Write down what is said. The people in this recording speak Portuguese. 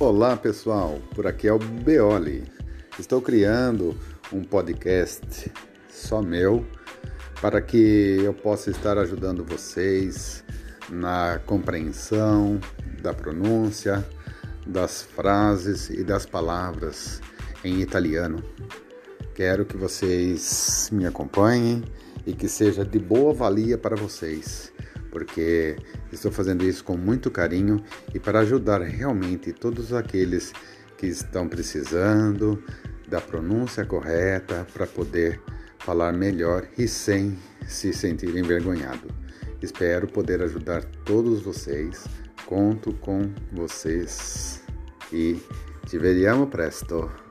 Olá pessoal, por aqui é o Beoli. Estou criando um podcast só meu para que eu possa estar ajudando vocês na compreensão da pronúncia das frases e das palavras em italiano. Quero que vocês me acompanhem e que seja de boa valia para vocês porque estou fazendo isso com muito carinho e para ajudar realmente todos aqueles que estão precisando da pronúncia correta para poder falar melhor e sem se sentir envergonhado. Espero poder ajudar todos vocês. Conto com vocês e ci vediamo presto.